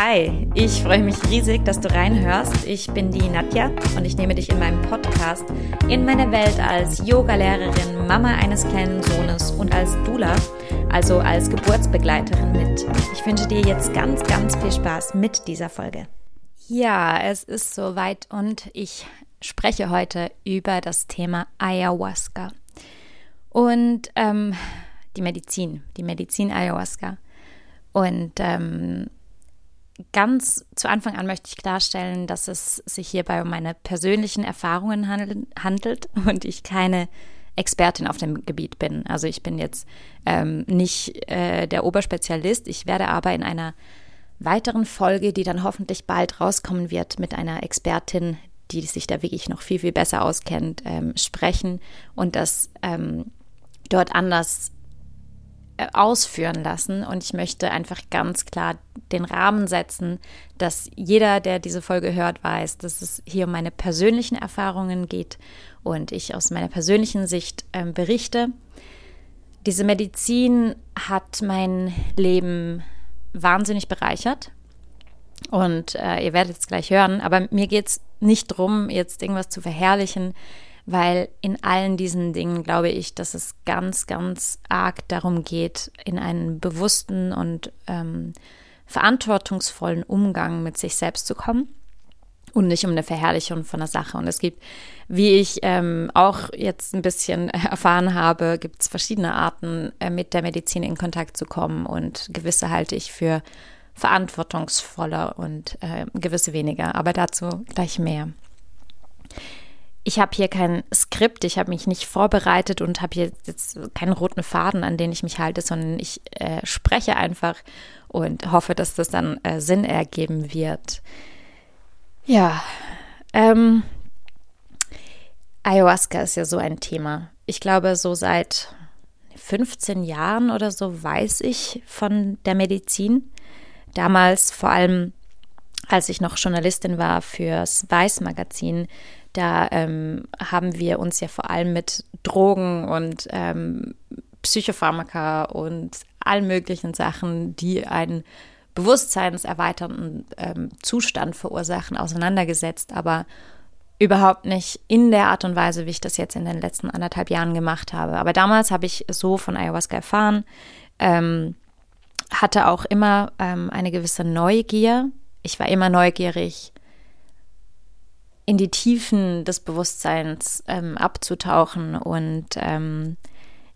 Hi, ich freue mich riesig, dass du reinhörst. Ich bin die Nadja und ich nehme dich in meinem Podcast in meine Welt als Yogalehrerin, Mama eines kleinen Sohnes und als Dula, also als Geburtsbegleiterin mit. Ich wünsche dir jetzt ganz, ganz viel Spaß mit dieser Folge. Ja, es ist soweit und ich spreche heute über das Thema Ayahuasca und ähm, die Medizin, die Medizin Ayahuasca. Und ähm, ganz zu Anfang an möchte ich klarstellen, dass es sich hierbei um meine persönlichen Erfahrungen handelt und ich keine Expertin auf dem Gebiet bin. Also ich bin jetzt ähm, nicht äh, der Oberspezialist. Ich werde aber in einer weiteren Folge, die dann hoffentlich bald rauskommen wird, mit einer Expertin, die sich da wirklich noch viel, viel besser auskennt, ähm, sprechen und das ähm, dort anders ausführen lassen. Und ich möchte einfach ganz klar den Rahmen setzen, dass jeder, der diese Folge hört, weiß, dass es hier um meine persönlichen Erfahrungen geht und ich aus meiner persönlichen Sicht äh, berichte. Diese Medizin hat mein Leben wahnsinnig bereichert. Und äh, ihr werdet es gleich hören, aber mir geht es nicht darum, jetzt irgendwas zu verherrlichen weil in allen diesen Dingen glaube ich, dass es ganz, ganz arg darum geht, in einen bewussten und ähm, verantwortungsvollen Umgang mit sich selbst zu kommen und nicht um eine Verherrlichung von der Sache. Und es gibt, wie ich ähm, auch jetzt ein bisschen erfahren habe, gibt es verschiedene Arten, äh, mit der Medizin in Kontakt zu kommen und gewisse halte ich für verantwortungsvoller und äh, gewisse weniger. Aber dazu gleich mehr ich habe hier kein Skript, ich habe mich nicht vorbereitet und habe hier jetzt keinen roten Faden, an den ich mich halte, sondern ich äh, spreche einfach und hoffe, dass das dann äh, Sinn ergeben wird. Ja, ähm, Ayahuasca ist ja so ein Thema. Ich glaube, so seit 15 Jahren oder so weiß ich von der Medizin. Damals vor allem, als ich noch Journalistin war fürs Weiß-Magazin, da ähm, haben wir uns ja vor allem mit Drogen und ähm, Psychopharmaka und allen möglichen Sachen, die einen bewusstseinserweiternden ähm, Zustand verursachen, auseinandergesetzt, aber überhaupt nicht in der Art und Weise, wie ich das jetzt in den letzten anderthalb Jahren gemacht habe. Aber damals habe ich so von Ayahuasca erfahren, ähm, hatte auch immer ähm, eine gewisse Neugier. Ich war immer neugierig, in die Tiefen des Bewusstseins ähm, abzutauchen. Und ähm,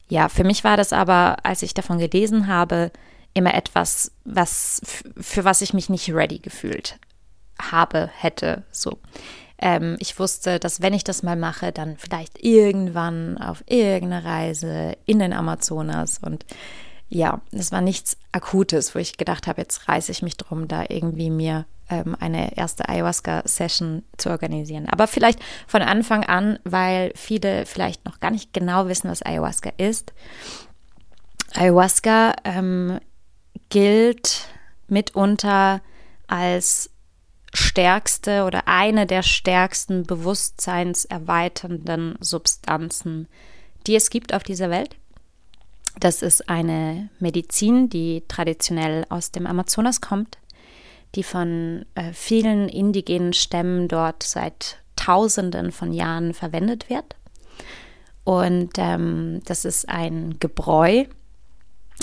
ja, für mich war das aber, als ich davon gelesen habe, immer etwas, was für was ich mich nicht ready gefühlt habe, hätte. So. Ähm, ich wusste, dass wenn ich das mal mache, dann vielleicht irgendwann auf irgendeine Reise in den Amazonas und ja, es war nichts Akutes, wo ich gedacht habe, jetzt reiße ich mich drum, da irgendwie mir ähm, eine erste Ayahuasca-Session zu organisieren. Aber vielleicht von Anfang an, weil viele vielleicht noch gar nicht genau wissen, was Ayahuasca ist. Ayahuasca ähm, gilt mitunter als stärkste oder eine der stärksten bewusstseinserweiternden Substanzen, die es gibt auf dieser Welt. Das ist eine Medizin, die traditionell aus dem Amazonas kommt, die von äh, vielen indigenen Stämmen dort seit Tausenden von Jahren verwendet wird. Und ähm, das ist ein Gebräu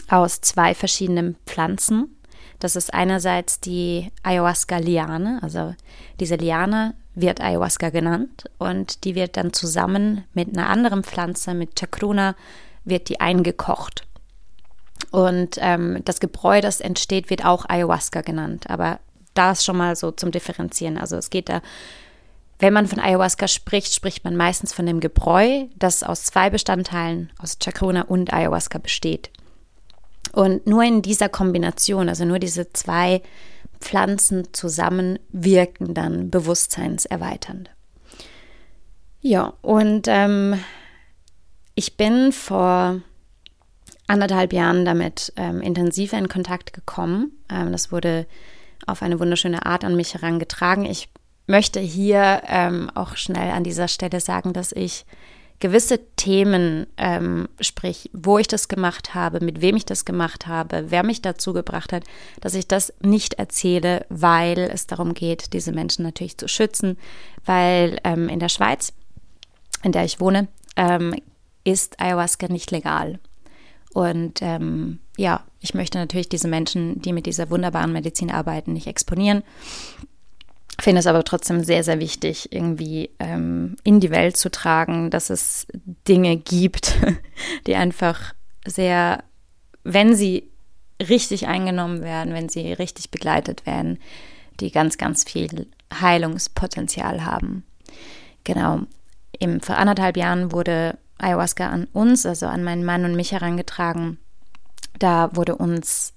aus zwei verschiedenen Pflanzen. Das ist einerseits die Ayahuasca-Liane, also diese Liane wird Ayahuasca genannt und die wird dann zusammen mit einer anderen Pflanze, mit Chacruna, wird die eingekocht. Und ähm, das Gebräu, das entsteht, wird auch Ayahuasca genannt. Aber das schon mal so zum Differenzieren. Also es geht da, wenn man von Ayahuasca spricht, spricht man meistens von dem Gebräu, das aus zwei Bestandteilen, aus Chacrona und Ayahuasca besteht. Und nur in dieser Kombination, also nur diese zwei Pflanzen zusammen wirken dann bewusstseinserweiternd. Ja, und ähm, ich bin vor anderthalb Jahren damit ähm, intensiver in Kontakt gekommen. Ähm, das wurde auf eine wunderschöne Art an mich herangetragen. Ich möchte hier ähm, auch schnell an dieser Stelle sagen, dass ich gewisse Themen, ähm, sprich, wo ich das gemacht habe, mit wem ich das gemacht habe, wer mich dazu gebracht hat, dass ich das nicht erzähle, weil es darum geht, diese Menschen natürlich zu schützen, weil ähm, in der Schweiz, in der ich wohne, ähm, ist Ayahuasca nicht legal. Und ähm, ja, ich möchte natürlich diese Menschen, die mit dieser wunderbaren Medizin arbeiten, nicht exponieren finde es aber trotzdem sehr, sehr wichtig, irgendwie ähm, in die Welt zu tragen, dass es Dinge gibt, die einfach sehr, wenn sie richtig eingenommen werden, wenn sie richtig begleitet werden, die ganz, ganz viel Heilungspotenzial haben. Genau. Im, vor anderthalb Jahren wurde Ayahuasca an uns, also an meinen Mann und mich herangetragen. Da wurde uns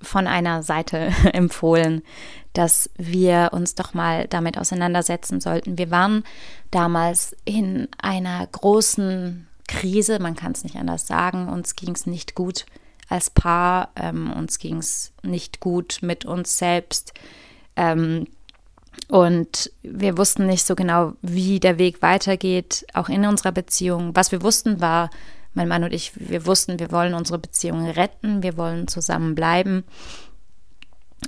von einer Seite empfohlen, dass wir uns doch mal damit auseinandersetzen sollten. Wir waren damals in einer großen Krise, man kann es nicht anders sagen. Uns ging es nicht gut als Paar, ähm, uns ging es nicht gut mit uns selbst. Ähm, und wir wussten nicht so genau, wie der Weg weitergeht, auch in unserer Beziehung. Was wir wussten war, mein Mann und ich, wir wussten, wir wollen unsere Beziehung retten, wir wollen zusammen bleiben,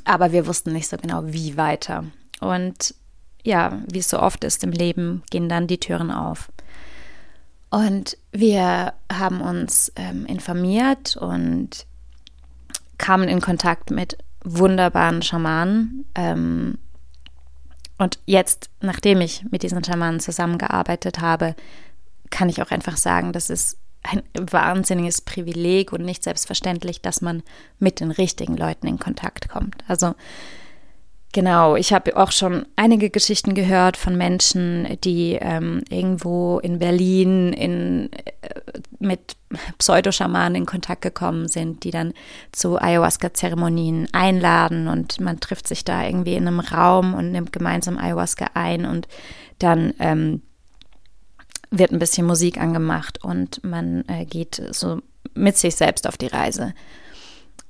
aber wir wussten nicht so genau, wie weiter. Und ja, wie es so oft ist im Leben, gehen dann die Türen auf. Und wir haben uns ähm, informiert und kamen in Kontakt mit wunderbaren Schamanen. Ähm, und jetzt, nachdem ich mit diesen Schamanen zusammengearbeitet habe, kann ich auch einfach sagen, das ist ein wahnsinniges Privileg und nicht selbstverständlich, dass man mit den richtigen Leuten in Kontakt kommt. Also genau, ich habe auch schon einige Geschichten gehört von Menschen, die ähm, irgendwo in Berlin in, äh, mit Pseudoschamanen in Kontakt gekommen sind, die dann zu Ayahuasca-Zeremonien einladen und man trifft sich da irgendwie in einem Raum und nimmt gemeinsam Ayahuasca ein und dann ähm, wird ein bisschen Musik angemacht und man äh, geht so mit sich selbst auf die Reise.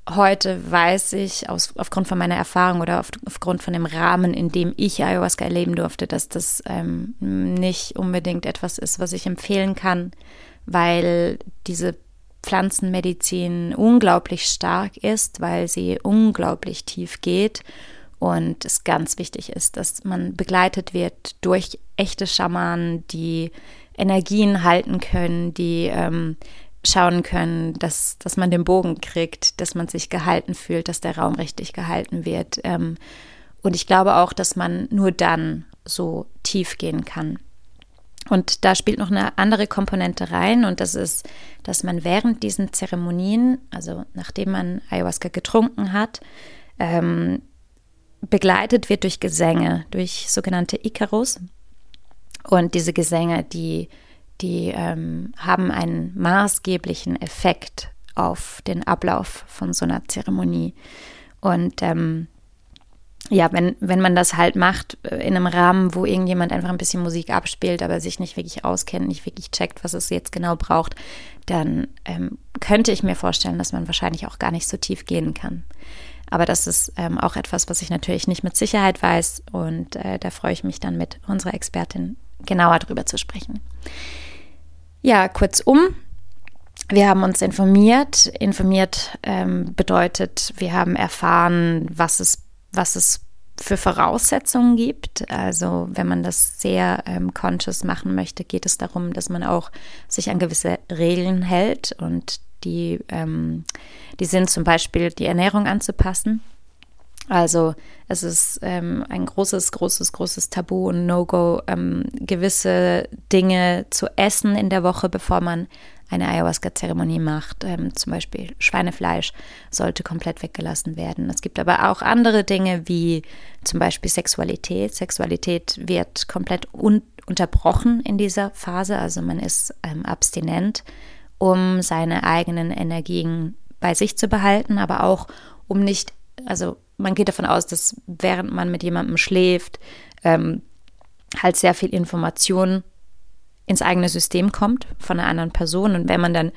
Heute weiß ich aus, aufgrund von meiner Erfahrung oder auf, aufgrund von dem Rahmen, in dem ich Ayahuasca erleben durfte, dass das ähm, nicht unbedingt etwas ist, was ich empfehlen kann, weil diese Pflanzenmedizin unglaublich stark ist, weil sie unglaublich tief geht und es ganz wichtig ist, dass man begleitet wird durch echte Schamanen, die Energien halten können, die ähm, schauen können, dass, dass man den Bogen kriegt, dass man sich gehalten fühlt, dass der Raum richtig gehalten wird. Ähm, und ich glaube auch, dass man nur dann so tief gehen kann. Und da spielt noch eine andere Komponente rein und das ist, dass man während diesen Zeremonien, also nachdem man Ayahuasca getrunken hat, ähm, begleitet wird durch Gesänge, durch sogenannte Icarus. Und diese Gesänge, die, die ähm, haben einen maßgeblichen Effekt auf den Ablauf von so einer Zeremonie. Und ähm, ja, wenn, wenn man das halt macht äh, in einem Rahmen, wo irgendjemand einfach ein bisschen Musik abspielt, aber sich nicht wirklich auskennt, nicht wirklich checkt, was es jetzt genau braucht, dann ähm, könnte ich mir vorstellen, dass man wahrscheinlich auch gar nicht so tief gehen kann. Aber das ist ähm, auch etwas, was ich natürlich nicht mit Sicherheit weiß und äh, da freue ich mich dann mit unserer Expertin genauer darüber zu sprechen. Ja, kurzum, wir haben uns informiert. Informiert ähm, bedeutet, wir haben erfahren, was es, was es für Voraussetzungen gibt. Also wenn man das sehr ähm, conscious machen möchte, geht es darum, dass man auch sich an gewisse Regeln hält und die, ähm, die sind zum Beispiel die Ernährung anzupassen. Also es ist ähm, ein großes, großes, großes Tabu und No-Go, ähm, gewisse Dinge zu essen in der Woche, bevor man eine Ayahuasca-Zeremonie macht. Ähm, zum Beispiel Schweinefleisch sollte komplett weggelassen werden. Es gibt aber auch andere Dinge wie zum Beispiel Sexualität. Sexualität wird komplett un unterbrochen in dieser Phase, also man ist ähm, abstinent, um seine eigenen Energien bei sich zu behalten, aber auch um nicht, also man geht davon aus, dass während man mit jemandem schläft, ähm, halt sehr viel Information ins eigene System kommt von einer anderen Person. Und wenn man dann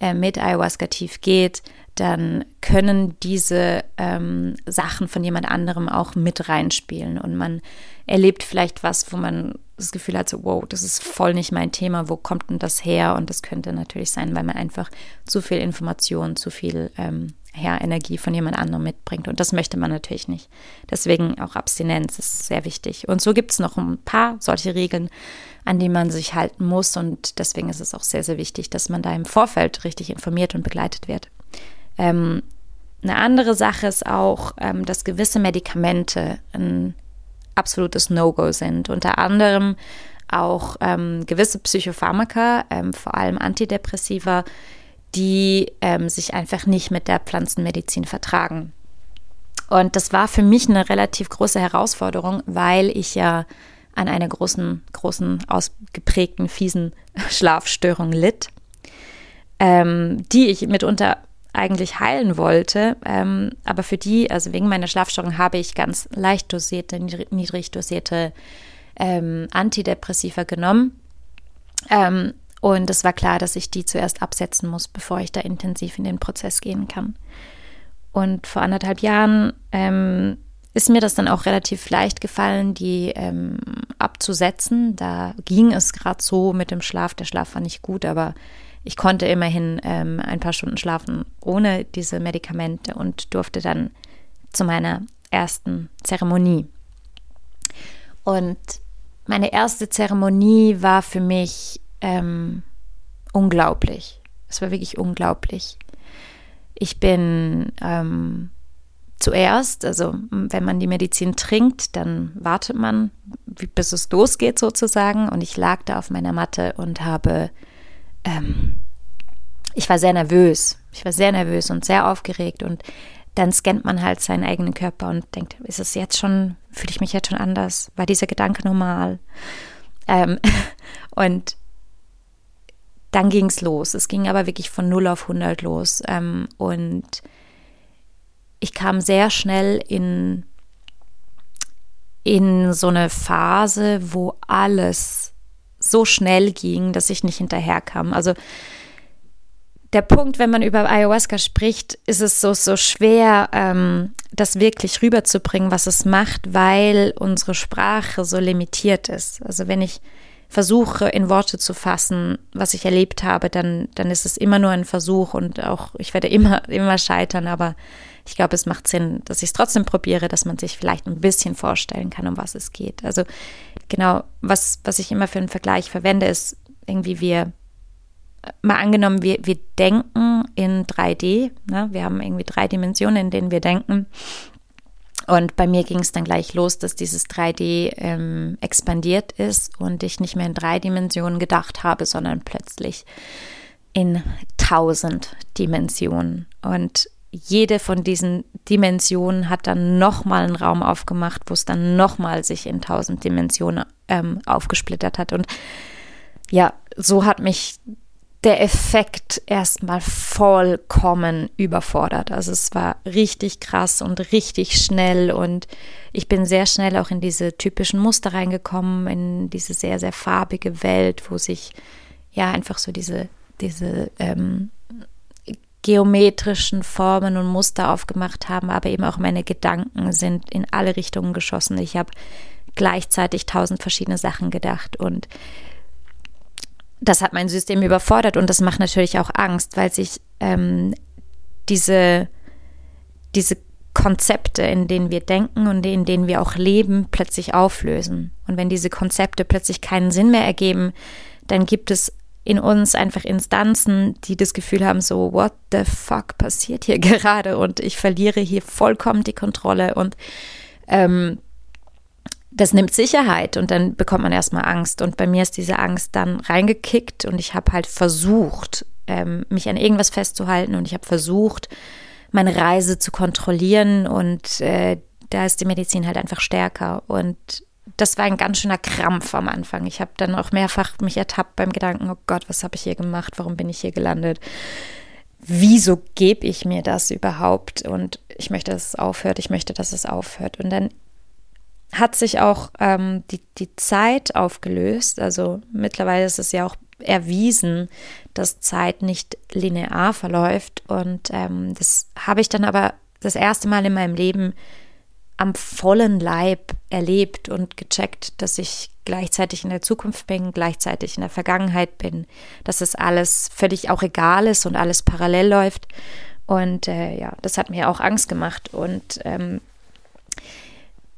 äh, mit Ayahuasca tief geht, dann können diese ähm, Sachen von jemand anderem auch mit reinspielen und man erlebt vielleicht was, wo man das Gefühl hat, so, wow, das ist voll nicht mein Thema, wo kommt denn das her? Und das könnte natürlich sein, weil man einfach zu viel Information, zu viel ähm, ja, Energie von jemand anderem mitbringt. Und das möchte man natürlich nicht. Deswegen auch Abstinenz ist sehr wichtig. Und so gibt es noch ein paar solche Regeln, an die man sich halten muss. Und deswegen ist es auch sehr, sehr wichtig, dass man da im Vorfeld richtig informiert und begleitet wird. Ähm, eine andere Sache ist auch, ähm, dass gewisse Medikamente ein absolutes No-Go sind. Unter anderem auch ähm, gewisse Psychopharmaka, ähm, vor allem Antidepressiva, die ähm, sich einfach nicht mit der Pflanzenmedizin vertragen. Und das war für mich eine relativ große Herausforderung, weil ich ja an einer großen, großen, ausgeprägten, fiesen Schlafstörung litt, ähm, die ich mitunter eigentlich heilen wollte. Ähm, aber für die, also wegen meiner Schlafstörung, habe ich ganz leicht dosierte, niedrig dosierte ähm, Antidepressiva genommen. Ähm, und es war klar, dass ich die zuerst absetzen muss, bevor ich da intensiv in den Prozess gehen kann. Und vor anderthalb Jahren ähm, ist mir das dann auch relativ leicht gefallen, die ähm, abzusetzen. Da ging es gerade so mit dem Schlaf. Der Schlaf war nicht gut, aber ich konnte immerhin ähm, ein paar Stunden schlafen ohne diese Medikamente und durfte dann zu meiner ersten Zeremonie. Und meine erste Zeremonie war für mich ähm, unglaublich. Es war wirklich unglaublich. Ich bin ähm, zuerst, also wenn man die Medizin trinkt, dann wartet man, bis es losgeht sozusagen. Und ich lag da auf meiner Matte und habe ähm, ich war sehr nervös. Ich war sehr nervös und sehr aufgeregt und dann scannt man halt seinen eigenen Körper und denkt, ist es jetzt schon, fühle ich mich jetzt schon anders? War dieser Gedanke normal? Ähm, und dann ging es los. Es ging aber wirklich von 0 auf 100 los. Ähm, und ich kam sehr schnell in, in so eine Phase, wo alles so schnell ging, dass ich nicht hinterherkam. Also der Punkt, wenn man über Ayahuasca spricht, ist es so, so schwer, ähm, das wirklich rüberzubringen, was es macht, weil unsere Sprache so limitiert ist. Also wenn ich versuche, in Worte zu fassen, was ich erlebt habe, dann, dann ist es immer nur ein Versuch und auch, ich werde immer, immer scheitern, aber ich glaube, es macht Sinn, dass ich es trotzdem probiere, dass man sich vielleicht ein bisschen vorstellen kann, um was es geht. Also genau, was, was ich immer für einen Vergleich verwende, ist irgendwie wir, mal angenommen, wir, wir denken in 3D, ne? wir haben irgendwie drei Dimensionen, in denen wir denken. Und bei mir ging es dann gleich los, dass dieses 3D ähm, expandiert ist und ich nicht mehr in drei Dimensionen gedacht habe, sondern plötzlich in tausend Dimensionen. Und jede von diesen Dimensionen hat dann nochmal einen Raum aufgemacht, wo es dann nochmal sich in tausend Dimensionen ähm, aufgesplittert hat. Und ja, so hat mich der Effekt erstmal vollkommen überfordert. Also es war richtig krass und richtig schnell und ich bin sehr schnell auch in diese typischen Muster reingekommen, in diese sehr, sehr farbige Welt, wo sich ja einfach so diese, diese ähm, geometrischen Formen und Muster aufgemacht haben, aber eben auch meine Gedanken sind in alle Richtungen geschossen. Ich habe gleichzeitig tausend verschiedene Sachen gedacht und das hat mein System überfordert und das macht natürlich auch Angst, weil sich ähm, diese, diese Konzepte, in denen wir denken und in denen wir auch leben, plötzlich auflösen. Und wenn diese Konzepte plötzlich keinen Sinn mehr ergeben, dann gibt es in uns einfach Instanzen, die das Gefühl haben, so, what the fuck passiert hier gerade und ich verliere hier vollkommen die Kontrolle und ähm, das nimmt Sicherheit und dann bekommt man erstmal Angst. Und bei mir ist diese Angst dann reingekickt und ich habe halt versucht, ähm, mich an irgendwas festzuhalten und ich habe versucht, meine Reise zu kontrollieren und äh, da ist die Medizin halt einfach stärker. Und das war ein ganz schöner Krampf am Anfang. Ich habe dann auch mehrfach mich ertappt beim Gedanken, oh Gott, was habe ich hier gemacht? Warum bin ich hier gelandet? Wieso gebe ich mir das überhaupt? Und ich möchte, dass es aufhört. Ich möchte, dass es aufhört. Und dann hat sich auch ähm, die, die Zeit aufgelöst. Also mittlerweile ist es ja auch erwiesen, dass Zeit nicht linear verläuft. Und ähm, das habe ich dann aber das erste Mal in meinem Leben am vollen Leib erlebt und gecheckt, dass ich gleichzeitig in der Zukunft bin, gleichzeitig in der Vergangenheit bin, dass es alles völlig auch egal ist und alles parallel läuft. Und äh, ja, das hat mir auch Angst gemacht. Und ähm,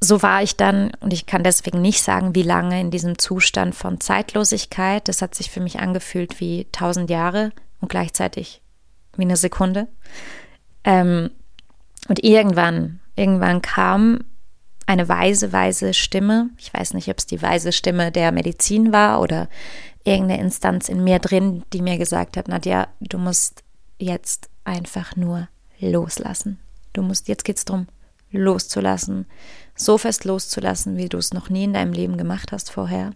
so war ich dann, und ich kann deswegen nicht sagen, wie lange in diesem Zustand von Zeitlosigkeit. Das hat sich für mich angefühlt wie tausend Jahre und gleichzeitig wie eine Sekunde. Ähm, und irgendwann, irgendwann kam eine weise, weise Stimme. Ich weiß nicht, ob es die weise Stimme der Medizin war oder irgendeine Instanz in mir drin, die mir gesagt hat, Nadja, du musst jetzt einfach nur loslassen. Du musst, jetzt geht's darum, loszulassen. So fest loszulassen, wie du es noch nie in deinem Leben gemacht hast vorher.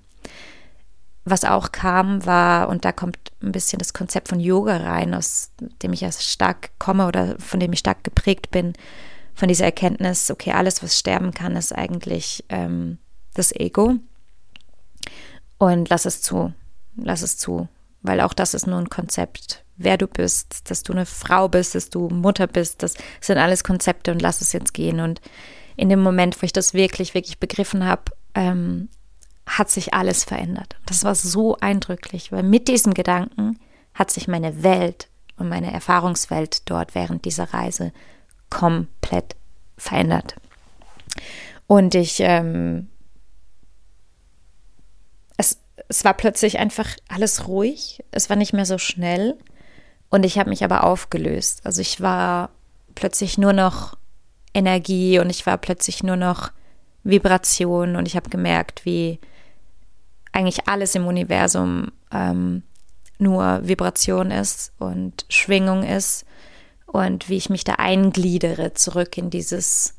Was auch kam, war, und da kommt ein bisschen das Konzept von Yoga rein, aus dem ich ja stark komme oder von dem ich stark geprägt bin, von dieser Erkenntnis, okay, alles, was sterben kann, ist eigentlich ähm, das Ego. Und lass es zu, lass es zu, weil auch das ist nur ein Konzept. Wer du bist, dass du eine Frau bist, dass du Mutter bist, das sind alles Konzepte und lass es jetzt gehen. Und in dem Moment, wo ich das wirklich, wirklich begriffen habe, ähm, hat sich alles verändert. Das war so eindrücklich, weil mit diesem Gedanken hat sich meine Welt und meine Erfahrungswelt dort während dieser Reise komplett verändert. Und ich, ähm, es, es war plötzlich einfach alles ruhig, es war nicht mehr so schnell und ich habe mich aber aufgelöst. Also ich war plötzlich nur noch Energie und ich war plötzlich nur noch Vibration und ich habe gemerkt, wie eigentlich alles im Universum ähm, nur Vibration ist und Schwingung ist und wie ich mich da eingliedere zurück in dieses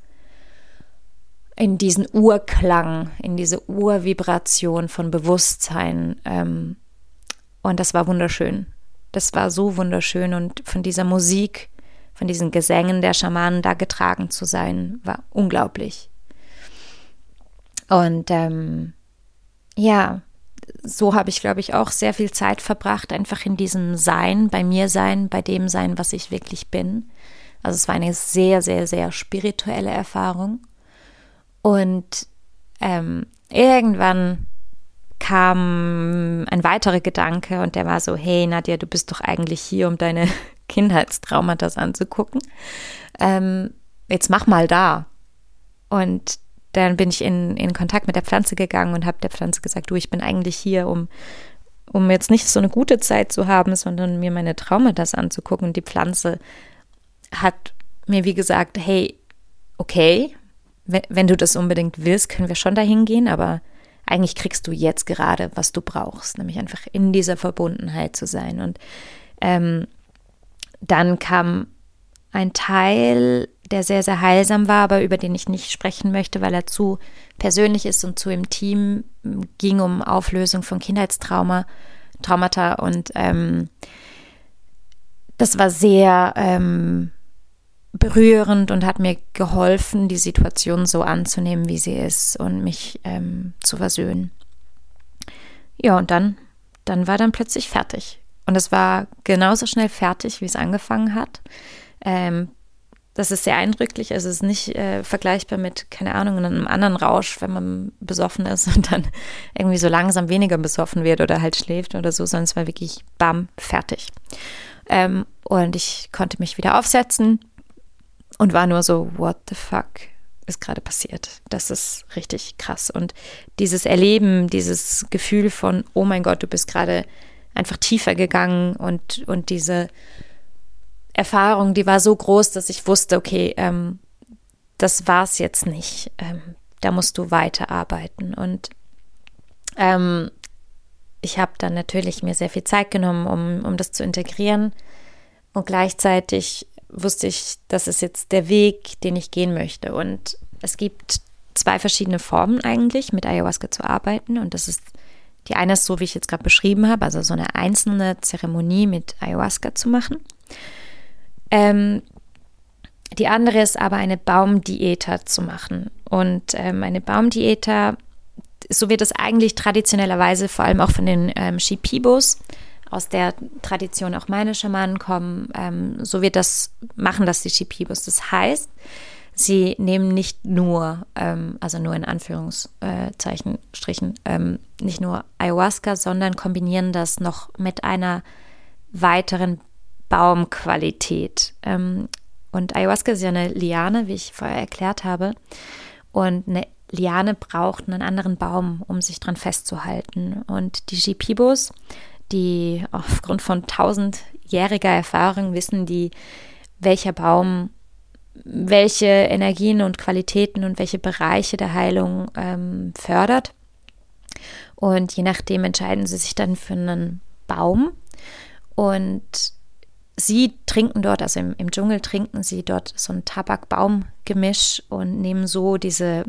in diesen Urklang, in diese Urvibration von Bewusstsein. Ähm, und das war wunderschön. Das war so wunderschön und von dieser Musik, von diesen Gesängen der Schamanen da getragen zu sein, war unglaublich. Und ähm, ja, so habe ich, glaube ich, auch sehr viel Zeit verbracht, einfach in diesem Sein, bei mir sein, bei dem Sein, was ich wirklich bin. Also es war eine sehr, sehr, sehr spirituelle Erfahrung. Und ähm, irgendwann kam ein weiterer Gedanke und der war so, hey Nadja, du bist doch eigentlich hier, um deine Kindheitstraumata anzugucken. Ähm, jetzt mach mal da. Und dann bin ich in, in Kontakt mit der Pflanze gegangen und habe der Pflanze gesagt, du, ich bin eigentlich hier, um, um jetzt nicht so eine gute Zeit zu haben, sondern mir meine Traumata anzugucken. Und die Pflanze hat mir wie gesagt, hey, okay, wenn, wenn du das unbedingt willst, können wir schon dahin gehen, aber eigentlich kriegst du jetzt gerade, was du brauchst, nämlich einfach in dieser Verbundenheit zu sein. Und ähm, dann kam ein Teil der sehr, sehr heilsam war, aber über den ich nicht sprechen möchte, weil er zu persönlich ist und zu im Team ging um Auflösung von Kindheitstrauma, Traumata und ähm, das war sehr ähm, berührend und hat mir geholfen, die Situation so anzunehmen, wie sie ist und mich ähm, zu versöhnen. Ja, und dann, dann war dann plötzlich fertig. Und es war genauso schnell fertig, wie es angefangen hat. Ähm, das ist sehr eindrücklich. Also es ist nicht äh, vergleichbar mit, keine Ahnung, einem anderen Rausch, wenn man besoffen ist und dann irgendwie so langsam weniger besoffen wird oder halt schläft oder so, sondern es war wirklich bam, fertig. Ähm, und ich konnte mich wieder aufsetzen und war nur so, what the fuck ist gerade passiert? Das ist richtig krass. Und dieses Erleben, dieses Gefühl von, oh mein Gott, du bist gerade einfach tiefer gegangen und, und diese Erfahrung, die war so groß, dass ich wusste, okay, ähm, das es jetzt nicht. Ähm, da musst du weiterarbeiten. Und ähm, ich habe dann natürlich mir sehr viel Zeit genommen, um, um das zu integrieren. Und gleichzeitig wusste ich, das ist jetzt der Weg, den ich gehen möchte. Und es gibt zwei verschiedene Formen eigentlich, mit Ayahuasca zu arbeiten. Und das ist die eine ist so, wie ich jetzt gerade beschrieben habe, also so eine einzelne Zeremonie mit Ayahuasca zu machen. Ähm, die andere ist aber eine Baumdiäter zu machen. Und ähm, eine Baumdiäter, so wird es eigentlich traditionellerweise vor allem auch von den ähm, Shipibos, aus der Tradition auch meine Schamanen kommen, ähm, so wird das, machen das die Shipibos. Das heißt, sie nehmen nicht nur, ähm, also nur in Anführungszeichen, Strichen, ähm, nicht nur Ayahuasca, sondern kombinieren das noch mit einer weiteren Baumqualität. Ähm, und Ayahuasca ist ja eine Liane, wie ich vorher erklärt habe. Und eine Liane braucht einen anderen Baum, um sich dran festzuhalten. Und die Shipibos, die aufgrund von tausendjähriger Erfahrung wissen, die, welcher Baum welche Energien und Qualitäten und welche Bereiche der Heilung ähm, fördert. Und je nachdem entscheiden sie sich dann für einen Baum. Und sie trinken dort, also im, im Dschungel trinken sie dort so ein Tabak-Baum-Gemisch und nehmen so diese,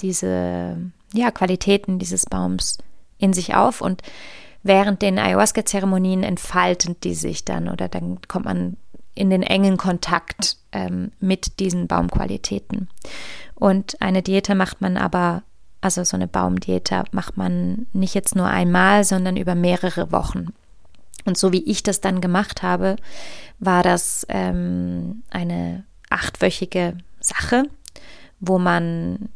diese ja, Qualitäten dieses Baums in sich auf. Und während den Ayahuasca-Zeremonien entfalten die sich dann oder dann kommt man in den engen Kontakt ähm, mit diesen Baumqualitäten. Und eine Diete macht man aber, also so eine Baumdiete macht man nicht jetzt nur einmal, sondern über mehrere Wochen. Und so wie ich das dann gemacht habe, war das ähm, eine achtwöchige Sache, wo man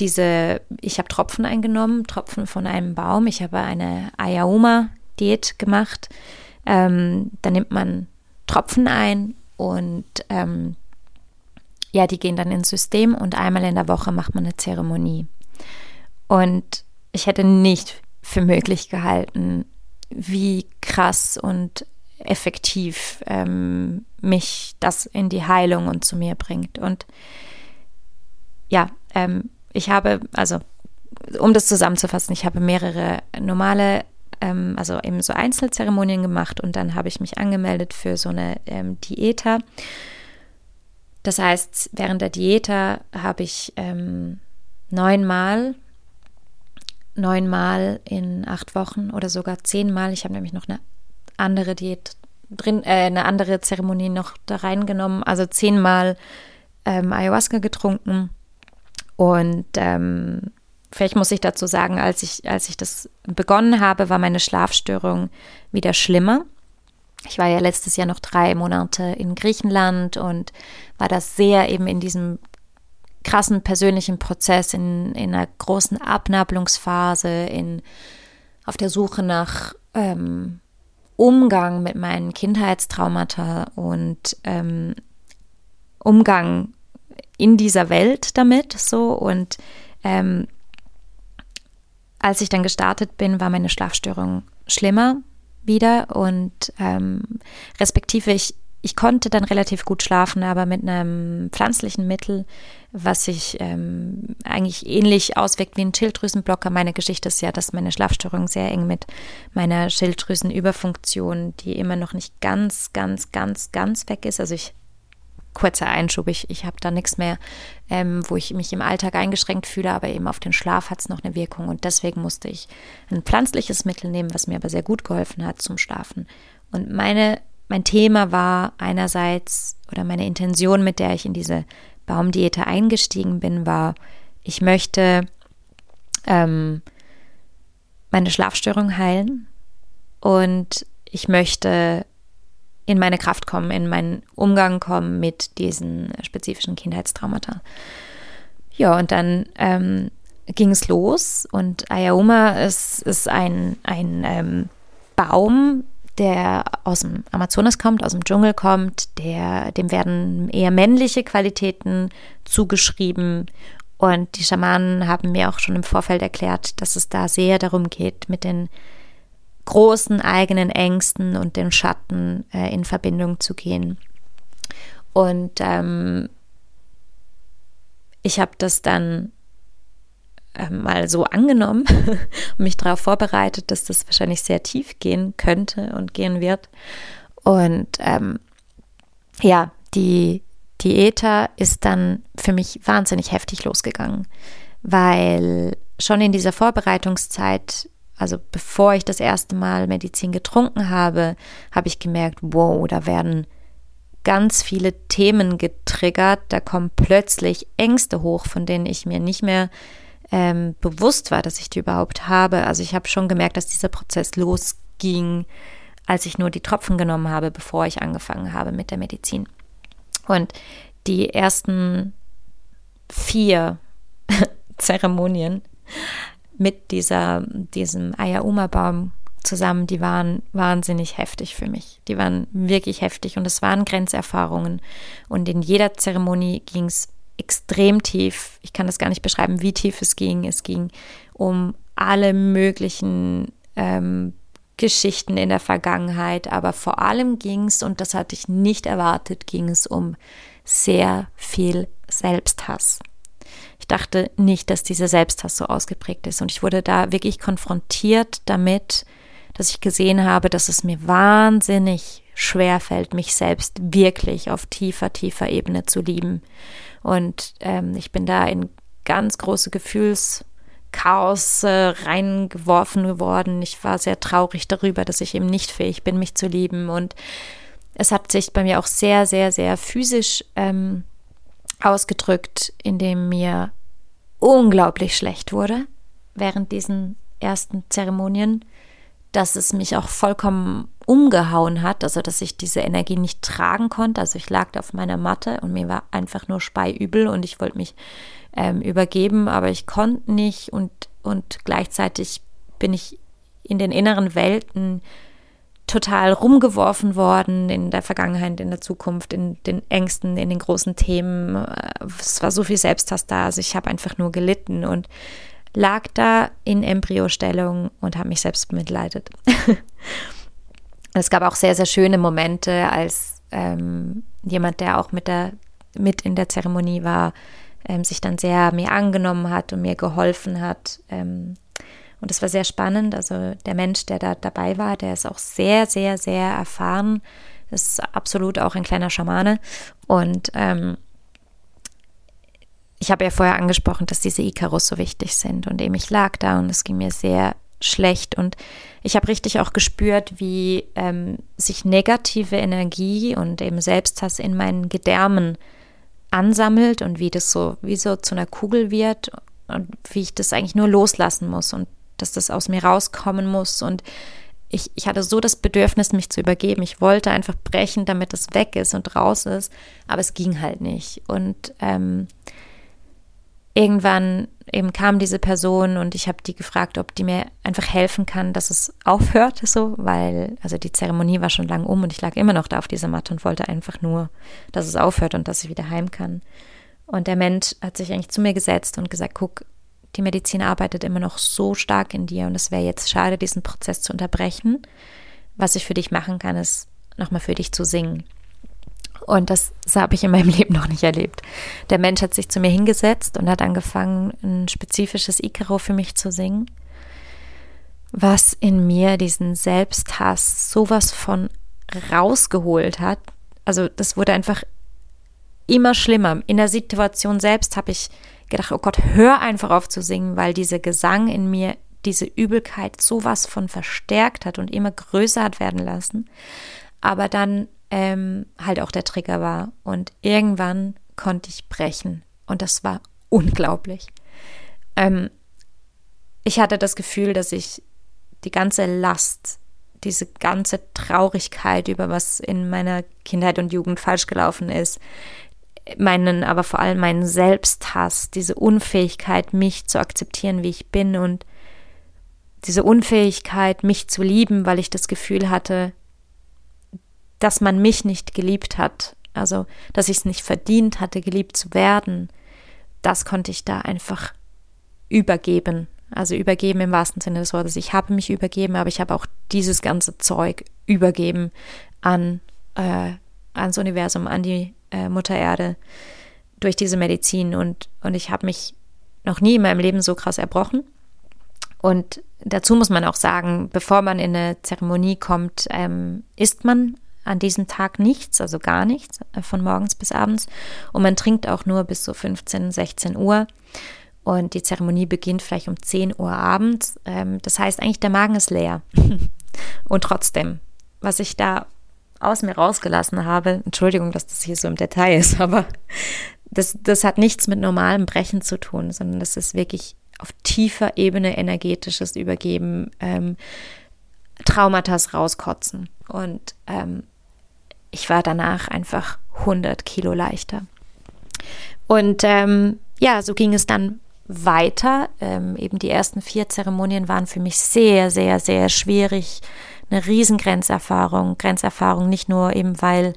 diese, ich habe Tropfen eingenommen, Tropfen von einem Baum. Ich habe eine Ayauma-Diät gemacht. Ähm, da nimmt man Tropfen ein und ähm, ja, die gehen dann ins System und einmal in der Woche macht man eine Zeremonie. Und ich hätte nicht für möglich gehalten, wie krass und effektiv ähm, mich das in die Heilung und zu mir bringt. Und ja, ähm, ich habe, also um das zusammenzufassen, ich habe mehrere normale ähm, also eben so Einzelzeremonien gemacht und dann habe ich mich angemeldet für so eine ähm, Diäta. Das heißt, während der Diäta habe ich ähm, neunmal, neunmal in acht Wochen oder sogar zehnmal, ich habe nämlich noch eine andere Diät drin, äh, eine andere Zeremonie noch da reingenommen, also zehnmal ähm, Ayahuasca getrunken und ähm, Vielleicht muss ich dazu sagen, als ich, als ich das begonnen habe, war meine Schlafstörung wieder schlimmer. Ich war ja letztes Jahr noch drei Monate in Griechenland und war das sehr eben in diesem krassen persönlichen Prozess, in, in einer großen Abnabelungsphase, in, auf der Suche nach ähm, Umgang mit meinen Kindheitstraumata und ähm, Umgang in dieser Welt damit so und ähm, als ich dann gestartet bin, war meine Schlafstörung schlimmer wieder und ähm, respektive ich, ich konnte dann relativ gut schlafen, aber mit einem pflanzlichen Mittel, was sich ähm, eigentlich ähnlich auswirkt wie ein Schilddrüsenblocker. Meine Geschichte ist ja, dass meine Schlafstörung sehr eng mit meiner Schilddrüsenüberfunktion, die immer noch nicht ganz, ganz, ganz, ganz weg ist. Also ich kurzer Einschub, ich, ich habe da nichts mehr, ähm, wo ich mich im Alltag eingeschränkt fühle, aber eben auf den Schlaf hat es noch eine Wirkung und deswegen musste ich ein pflanzliches Mittel nehmen, was mir aber sehr gut geholfen hat zum Schlafen. Und meine, mein Thema war einerseits, oder meine Intention, mit der ich in diese Baumdiete eingestiegen bin, war, ich möchte ähm, meine Schlafstörung heilen und ich möchte in meine Kraft kommen, in meinen Umgang kommen mit diesen spezifischen Kindheitstraumata. Ja, und dann ähm, ging es los und Ayauma ist, ist ein, ein ähm, Baum, der aus dem Amazonas kommt, aus dem Dschungel kommt, der, dem werden eher männliche Qualitäten zugeschrieben. Und die Schamanen haben mir auch schon im Vorfeld erklärt, dass es da sehr darum geht, mit den großen eigenen Ängsten und den Schatten äh, in Verbindung zu gehen. Und ähm, ich habe das dann äh, mal so angenommen und mich darauf vorbereitet, dass das wahrscheinlich sehr tief gehen könnte und gehen wird. Und ähm, ja, die Diäter ist dann für mich wahnsinnig heftig losgegangen, weil schon in dieser Vorbereitungszeit also bevor ich das erste Mal Medizin getrunken habe, habe ich gemerkt, wow, da werden ganz viele Themen getriggert, da kommen plötzlich Ängste hoch, von denen ich mir nicht mehr ähm, bewusst war, dass ich die überhaupt habe. Also ich habe schon gemerkt, dass dieser Prozess losging, als ich nur die Tropfen genommen habe, bevor ich angefangen habe mit der Medizin. Und die ersten vier Zeremonien mit dieser, diesem Ayauma-Baum zusammen, die waren wahnsinnig heftig für mich. Die waren wirklich heftig und es waren Grenzerfahrungen. Und in jeder Zeremonie ging es extrem tief. Ich kann das gar nicht beschreiben, wie tief es ging. Es ging um alle möglichen ähm, Geschichten in der Vergangenheit, aber vor allem ging es, und das hatte ich nicht erwartet, ging es um sehr viel Selbsthass. Ich dachte nicht, dass dieser Selbsthass so ausgeprägt ist. Und ich wurde da wirklich konfrontiert damit, dass ich gesehen habe, dass es mir wahnsinnig schwer fällt, mich selbst wirklich auf tiefer, tiefer Ebene zu lieben. Und ähm, ich bin da in ganz große Gefühlschaos äh, reingeworfen geworden. Ich war sehr traurig darüber, dass ich eben nicht fähig bin, mich zu lieben. Und es hat sich bei mir auch sehr, sehr, sehr physisch ähm, ausgedrückt, indem mir unglaublich schlecht wurde während diesen ersten Zeremonien, dass es mich auch vollkommen umgehauen hat, also dass ich diese Energie nicht tragen konnte. Also ich lag da auf meiner Matte und mir war einfach nur speiübel und ich wollte mich ähm, übergeben, aber ich konnte nicht und, und gleichzeitig bin ich in den inneren Welten total rumgeworfen worden in der Vergangenheit, in der Zukunft, in den Ängsten, in den großen Themen. Es war so viel Selbsthass da, also ich habe einfach nur gelitten und lag da in Embryostellung und habe mich selbst bemitleidet. es gab auch sehr, sehr schöne Momente, als ähm, jemand, der auch mit, der, mit in der Zeremonie war, ähm, sich dann sehr mir angenommen hat und mir geholfen hat. Ähm, und das war sehr spannend. Also der Mensch, der da dabei war, der ist auch sehr, sehr, sehr erfahren. Ist absolut auch ein kleiner Schamane. Und ähm, ich habe ja vorher angesprochen, dass diese Icarus so wichtig sind. Und eben ich lag da und es ging mir sehr schlecht. Und ich habe richtig auch gespürt, wie ähm, sich negative Energie und eben Selbsthass in meinen Gedärmen ansammelt und wie das so, wie so zu einer Kugel wird und wie ich das eigentlich nur loslassen muss. Und dass das aus mir rauskommen muss. Und ich, ich hatte so das Bedürfnis, mich zu übergeben. Ich wollte einfach brechen, damit es weg ist und raus ist, aber es ging halt nicht. Und ähm, irgendwann eben kam diese Person und ich habe die gefragt, ob die mir einfach helfen kann, dass es aufhört, so, weil, also die Zeremonie war schon lang um und ich lag immer noch da auf dieser Matte und wollte einfach nur, dass es aufhört und dass ich wieder heim kann. Und der Mensch hat sich eigentlich zu mir gesetzt und gesagt, guck, die Medizin arbeitet immer noch so stark in dir und es wäre jetzt schade, diesen Prozess zu unterbrechen. Was ich für dich machen kann, ist nochmal für dich zu singen. Und das, das habe ich in meinem Leben noch nicht erlebt. Der Mensch hat sich zu mir hingesetzt und hat angefangen, ein spezifisches Ikaro für mich zu singen, was in mir diesen Selbsthass sowas von rausgeholt hat. Also das wurde einfach immer schlimmer. In der Situation selbst habe ich gedacht, oh Gott, hör einfach auf zu singen, weil dieser Gesang in mir diese Übelkeit sowas von verstärkt hat und immer größer hat werden lassen. Aber dann ähm, halt auch der Trigger war. Und irgendwann konnte ich brechen. Und das war unglaublich. Ähm, ich hatte das Gefühl, dass ich die ganze Last, diese ganze Traurigkeit über was in meiner Kindheit und Jugend falsch gelaufen ist, meinen, aber vor allem meinen Selbsthass, diese Unfähigkeit, mich zu akzeptieren, wie ich bin und diese Unfähigkeit, mich zu lieben, weil ich das Gefühl hatte, dass man mich nicht geliebt hat, also dass ich es nicht verdient hatte, geliebt zu werden, das konnte ich da einfach übergeben. Also übergeben im wahrsten Sinne des Wortes. Ich habe mich übergeben, aber ich habe auch dieses ganze Zeug übergeben an äh, ans Universum, an die äh, Mutter Erde durch diese Medizin und, und ich habe mich noch nie in meinem Leben so krass erbrochen. Und dazu muss man auch sagen, bevor man in eine Zeremonie kommt, ähm, isst man an diesem Tag nichts, also gar nichts, äh, von morgens bis abends. Und man trinkt auch nur bis so 15, 16 Uhr. Und die Zeremonie beginnt vielleicht um 10 Uhr abends. Ähm, das heißt eigentlich, der Magen ist leer. Und trotzdem, was ich da aus mir rausgelassen habe. Entschuldigung, dass das hier so im Detail ist, aber das, das hat nichts mit normalem Brechen zu tun, sondern das ist wirklich auf tiefer Ebene energetisches übergeben, ähm, Traumata rauskotzen. Und ähm, ich war danach einfach 100 Kilo leichter. Und ähm, ja, so ging es dann weiter. Ähm, eben die ersten vier Zeremonien waren für mich sehr, sehr, sehr schwierig. Eine riesen Grenzerfahrung. Grenzerfahrung nicht nur eben, weil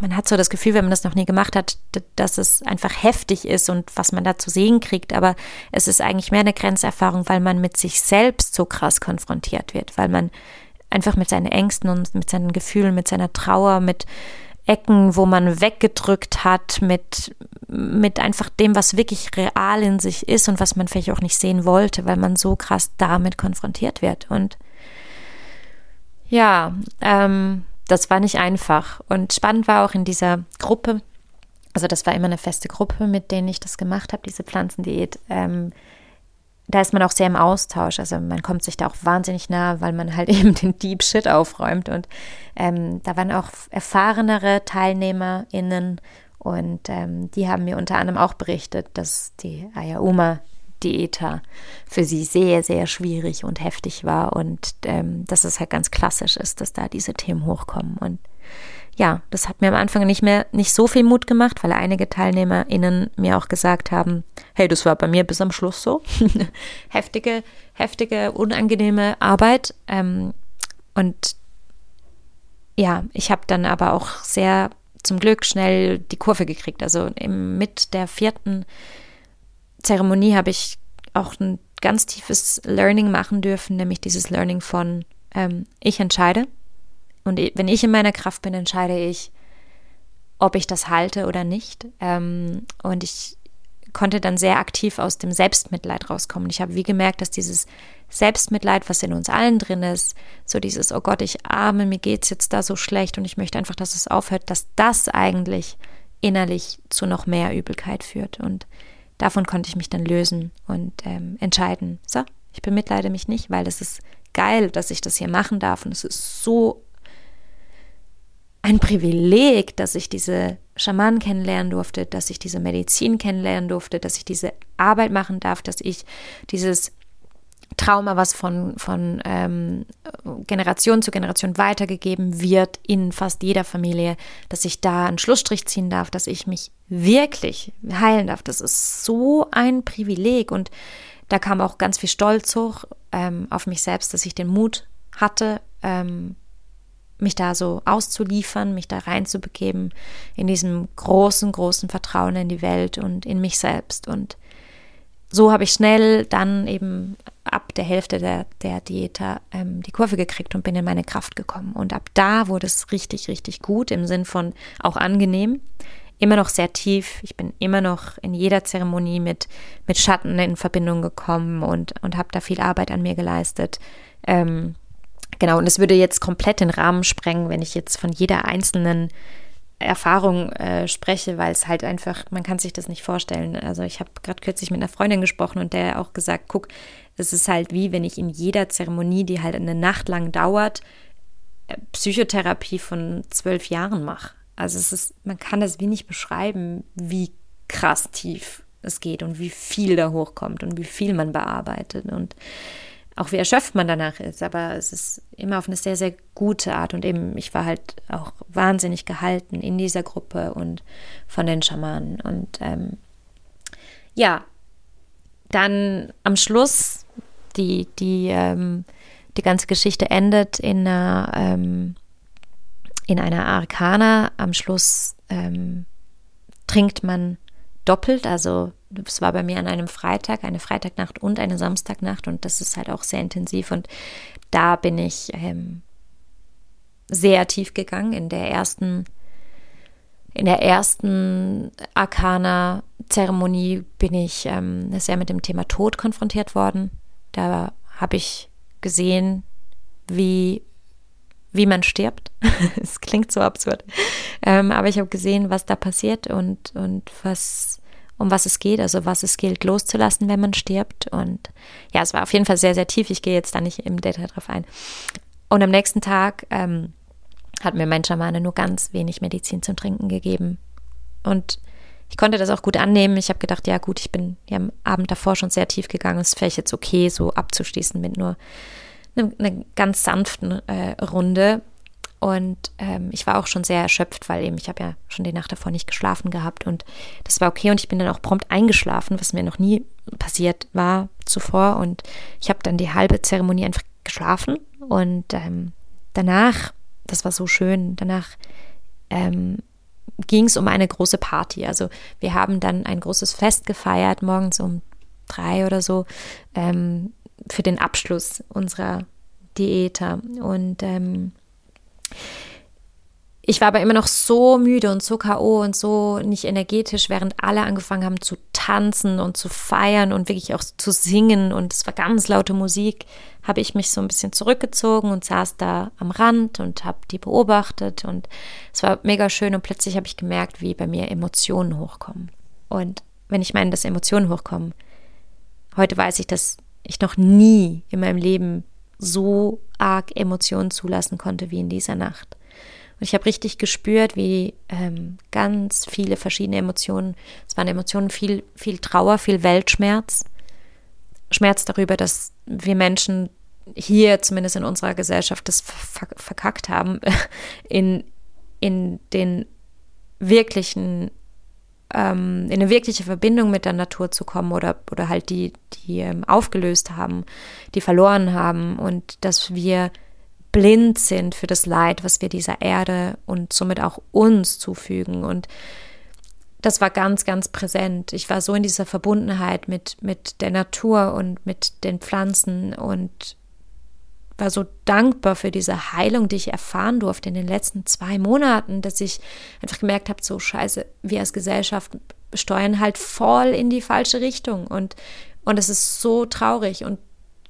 man hat so das Gefühl, wenn man das noch nie gemacht hat, dass es einfach heftig ist und was man da zu sehen kriegt. Aber es ist eigentlich mehr eine Grenzerfahrung, weil man mit sich selbst so krass konfrontiert wird, weil man einfach mit seinen Ängsten und mit seinen Gefühlen, mit seiner Trauer, mit Ecken, wo man weggedrückt hat, mit, mit einfach dem, was wirklich real in sich ist und was man vielleicht auch nicht sehen wollte, weil man so krass damit konfrontiert wird. Und ja, ähm, das war nicht einfach. Und spannend war auch in dieser Gruppe, also das war immer eine feste Gruppe, mit denen ich das gemacht habe, diese Pflanzendiät. Ähm, da ist man auch sehr im Austausch. Also man kommt sich da auch wahnsinnig nah, weil man halt eben den Deep Shit aufräumt. Und ähm, da waren auch erfahrenere TeilnehmerInnen und ähm, die haben mir unter anderem auch berichtet, dass die Ayauma Diäta für sie sehr, sehr schwierig und heftig war und ähm, dass es halt ganz klassisch ist, dass da diese Themen hochkommen. Und ja, das hat mir am Anfang nicht mehr nicht so viel Mut gemacht, weil einige TeilnehmerInnen mir auch gesagt haben, hey, das war bei mir bis am Schluss so. heftige, heftige, unangenehme Arbeit. Ähm, und ja, ich habe dann aber auch sehr zum Glück schnell die Kurve gekriegt. Also mit der vierten Zeremonie habe ich auch ein ganz tiefes Learning machen dürfen, nämlich dieses Learning von ähm, ich entscheide und wenn ich in meiner Kraft bin, entscheide ich, ob ich das halte oder nicht. Ähm, und ich konnte dann sehr aktiv aus dem Selbstmitleid rauskommen. Ich habe wie gemerkt, dass dieses Selbstmitleid, was in uns allen drin ist, so dieses, oh Gott, ich arme, mir geht es jetzt da so schlecht und ich möchte einfach, dass es aufhört, dass das eigentlich innerlich zu noch mehr Übelkeit führt. Und davon konnte ich mich dann lösen und ähm, entscheiden, so, ich bemitleide mich nicht, weil es ist geil, dass ich das hier machen darf und es ist so ein Privileg, dass ich diese Schamanen kennenlernen durfte, dass ich diese Medizin kennenlernen durfte, dass ich diese Arbeit machen darf, dass ich dieses Trauma, was von, von ähm, Generation zu Generation weitergegeben wird in fast jeder Familie, dass ich da einen Schlussstrich ziehen darf, dass ich mich wirklich heilen darf. Das ist so ein Privileg und da kam auch ganz viel Stolz hoch ähm, auf mich selbst, dass ich den Mut hatte, ähm, mich da so auszuliefern, mich da reinzubegeben in diesem großen, großen Vertrauen in die Welt und in mich selbst. Und so habe ich schnell dann eben ab der Hälfte der, der Diäter ähm, die Kurve gekriegt und bin in meine Kraft gekommen. Und ab da wurde es richtig, richtig gut im Sinn von auch angenehm. Immer noch sehr tief. Ich bin immer noch in jeder Zeremonie mit, mit Schatten in Verbindung gekommen und, und habe da viel Arbeit an mir geleistet. Ähm, Genau, und es würde jetzt komplett den Rahmen sprengen, wenn ich jetzt von jeder einzelnen Erfahrung äh, spreche, weil es halt einfach, man kann sich das nicht vorstellen. Also ich habe gerade kürzlich mit einer Freundin gesprochen und der auch gesagt, guck, es ist halt wie, wenn ich in jeder Zeremonie, die halt eine Nacht lang dauert, äh, Psychotherapie von zwölf Jahren mache. Also es ist, man kann das wenig beschreiben, wie krass tief es geht und wie viel da hochkommt und wie viel man bearbeitet. Und auch wie erschöpft man danach ist, aber es ist immer auf eine sehr, sehr gute Art und eben, ich war halt auch wahnsinnig gehalten in dieser Gruppe und von den Schamanen und ähm, ja, dann am Schluss, die, die, ähm, die ganze Geschichte endet in einer, ähm, in einer Arkana. Am Schluss ähm, trinkt man doppelt, also es war bei mir an einem Freitag, eine Freitagnacht und eine Samstagnacht und das ist halt auch sehr intensiv und da bin ich ähm, sehr tief gegangen in der ersten in der ersten Arkana-Zeremonie bin ich ähm, sehr mit dem Thema Tod konfrontiert worden. Da habe ich gesehen, wie, wie man stirbt. Es klingt so absurd. Ähm, aber ich habe gesehen, was da passiert und, und was, um was es geht, also was es gilt loszulassen, wenn man stirbt. Und ja, es war auf jeden Fall sehr, sehr tief. Ich gehe jetzt da nicht im Detail drauf ein. Und am nächsten Tag ähm, hat mir mein Schamane nur ganz wenig Medizin zum Trinken gegeben. Und ich konnte das auch gut annehmen. Ich habe gedacht, ja gut, ich bin ja am Abend davor schon sehr tief gegangen. Es wäre jetzt okay, so abzuschließen mit nur einer eine ganz sanften äh, Runde. Und ähm, ich war auch schon sehr erschöpft, weil eben ich habe ja schon die Nacht davor nicht geschlafen gehabt und das war okay und ich bin dann auch prompt eingeschlafen, was mir noch nie passiert war zuvor und ich habe dann die halbe Zeremonie einfach geschlafen und ähm, danach, das war so schön, danach ähm, ging es um eine große Party. Also wir haben dann ein großes Fest gefeiert, morgens um drei oder so, ähm, für den Abschluss unserer Diäter und ähm, ich war aber immer noch so müde und so K.O. und so nicht energetisch, während alle angefangen haben zu tanzen und zu feiern und wirklich auch zu singen und es war ganz laute Musik, habe ich mich so ein bisschen zurückgezogen und saß da am Rand und habe die beobachtet und es war mega schön und plötzlich habe ich gemerkt, wie bei mir Emotionen hochkommen. Und wenn ich meine, dass Emotionen hochkommen, heute weiß ich, dass ich noch nie in meinem Leben so arg Emotionen zulassen konnte wie in dieser Nacht. Und ich habe richtig gespürt, wie ähm, ganz viele verschiedene Emotionen, es waren Emotionen, viel, viel Trauer, viel Weltschmerz, Schmerz darüber, dass wir Menschen hier, zumindest in unserer Gesellschaft, das verkackt haben, in, in den wirklichen ähm, in eine wirkliche Verbindung mit der Natur zu kommen oder, oder halt die, die ähm, aufgelöst haben, die verloren haben und dass wir blind sind für das Leid, was wir dieser Erde und somit auch uns zufügen. Und das war ganz, ganz präsent. Ich war so in dieser Verbundenheit mit, mit der Natur und mit den Pflanzen und war so dankbar für diese Heilung, die ich erfahren durfte in den letzten zwei Monaten, dass ich einfach gemerkt habe, so scheiße, wir als Gesellschaft steuern halt voll in die falsche Richtung und und es ist so traurig und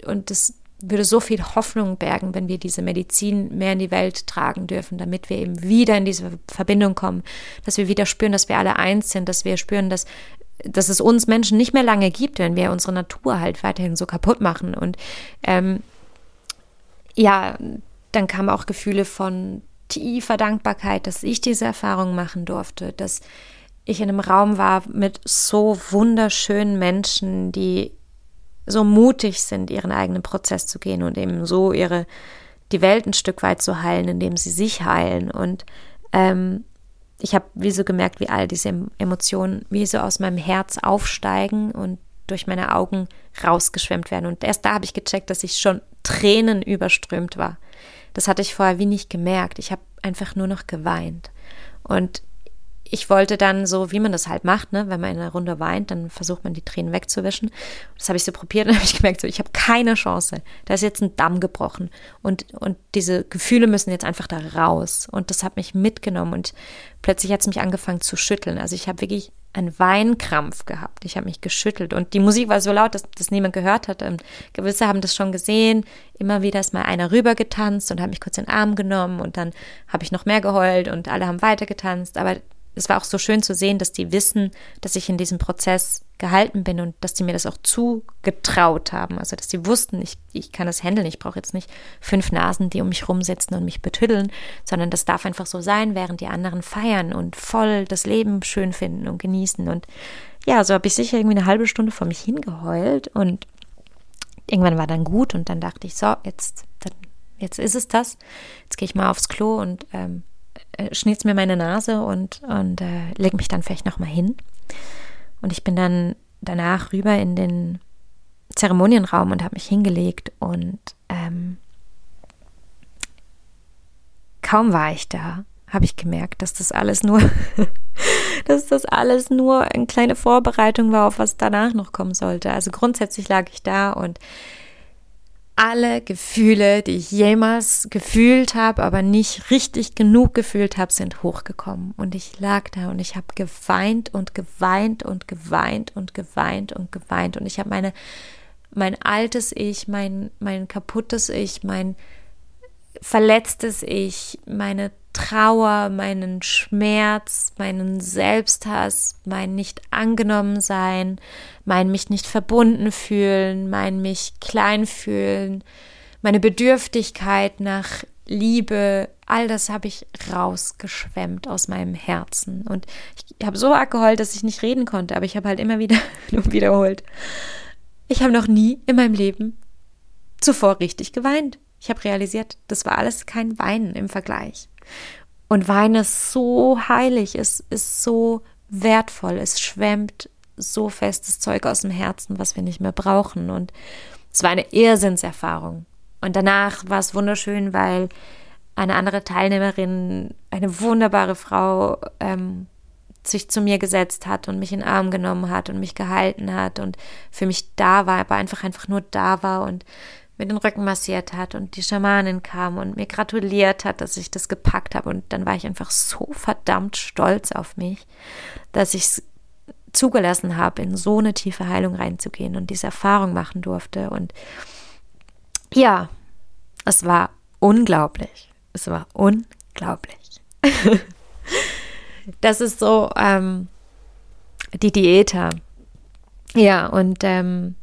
und das würde so viel Hoffnung bergen, wenn wir diese Medizin mehr in die Welt tragen dürfen, damit wir eben wieder in diese Verbindung kommen, dass wir wieder spüren, dass wir alle eins sind, dass wir spüren, dass dass es uns Menschen nicht mehr lange gibt, wenn wir unsere Natur halt weiterhin so kaputt machen. Und ähm, ja, dann kamen auch Gefühle von tiefer Dankbarkeit, dass ich diese Erfahrung machen durfte, dass ich in einem Raum war mit so wunderschönen Menschen, die so mutig sind, ihren eigenen Prozess zu gehen und eben so ihre die Welt ein Stück weit zu heilen, indem sie sich heilen. Und ähm, ich habe wie so gemerkt, wie all diese Emotionen wie so aus meinem Herz aufsteigen und durch meine Augen rausgeschwemmt werden. Und erst da habe ich gecheckt, dass ich schon Tränen überströmt war. Das hatte ich vorher wie nicht gemerkt. Ich habe einfach nur noch geweint. Und ich wollte dann so, wie man das halt macht, ne, wenn man in einer Runde weint, dann versucht man die Tränen wegzuwischen. Das habe ich so probiert und habe ich gemerkt, so, ich habe keine Chance. Da ist jetzt ein Damm gebrochen und und diese Gefühle müssen jetzt einfach da raus. Und das hat mich mitgenommen und plötzlich hat es mich angefangen zu schütteln. Also ich habe wirklich einen Weinkrampf gehabt. Ich habe mich geschüttelt und die Musik war so laut, dass das niemand gehört hat. Und gewisse haben das schon gesehen. Immer wieder ist mal einer rüber getanzt und hat mich kurz in den Arm genommen und dann habe ich noch mehr geheult und alle haben weiter getanzt. Aber es war auch so schön zu sehen, dass die wissen, dass ich in diesem Prozess gehalten bin und dass die mir das auch zugetraut haben. Also, dass die wussten, ich, ich kann das handeln. Ich brauche jetzt nicht fünf Nasen, die um mich rumsitzen und mich betüddeln, sondern das darf einfach so sein, während die anderen feiern und voll das Leben schön finden und genießen. Und ja, so habe ich sicher irgendwie eine halbe Stunde vor mich hingeheult und irgendwann war dann gut und dann dachte ich, so, jetzt, dann, jetzt ist es das. Jetzt gehe ich mal aufs Klo und ähm, äh, schnitz mir meine Nase und, und äh, leg mich dann vielleicht nochmal hin. Und ich bin dann danach rüber in den Zeremonienraum und habe mich hingelegt und ähm, kaum war ich da, habe ich gemerkt, dass das alles nur, dass das alles nur eine kleine Vorbereitung war, auf was danach noch kommen sollte. Also grundsätzlich lag ich da und alle Gefühle, die ich jemals gefühlt habe, aber nicht richtig genug gefühlt habe, sind hochgekommen. Und ich lag da und ich habe geweint und geweint und geweint und geweint und geweint. Und ich habe meine, mein altes Ich, mein, mein kaputtes Ich, mein verletztes Ich, meine Trauer, meinen Schmerz, meinen Selbsthass, mein nicht angenommen sein, mein mich nicht verbunden fühlen, mein mich klein fühlen, meine Bedürftigkeit nach Liebe, all das habe ich rausgeschwemmt aus meinem Herzen. Und ich habe so arg geheult, dass ich nicht reden konnte, aber ich habe halt immer wieder wiederholt. Ich habe noch nie in meinem Leben zuvor richtig geweint. Ich habe realisiert, das war alles kein Weinen im Vergleich. Und Wein ist so heilig, es ist so wertvoll, es schwemmt so festes Zeug aus dem Herzen, was wir nicht mehr brauchen. Und es war eine Irrsinnserfahrung. Und danach war es wunderschön, weil eine andere Teilnehmerin, eine wunderbare Frau, ähm, sich zu mir gesetzt hat und mich in den Arm genommen hat und mich gehalten hat und für mich da war, aber einfach einfach nur da war und mir den Rücken massiert hat und die Schamanin kam und mir gratuliert hat, dass ich das gepackt habe und dann war ich einfach so verdammt stolz auf mich, dass ich es zugelassen habe, in so eine tiefe Heilung reinzugehen und diese Erfahrung machen durfte und ja, es war unglaublich. Es war unglaublich. das ist so ähm, die Diäter. Ja, und ähm,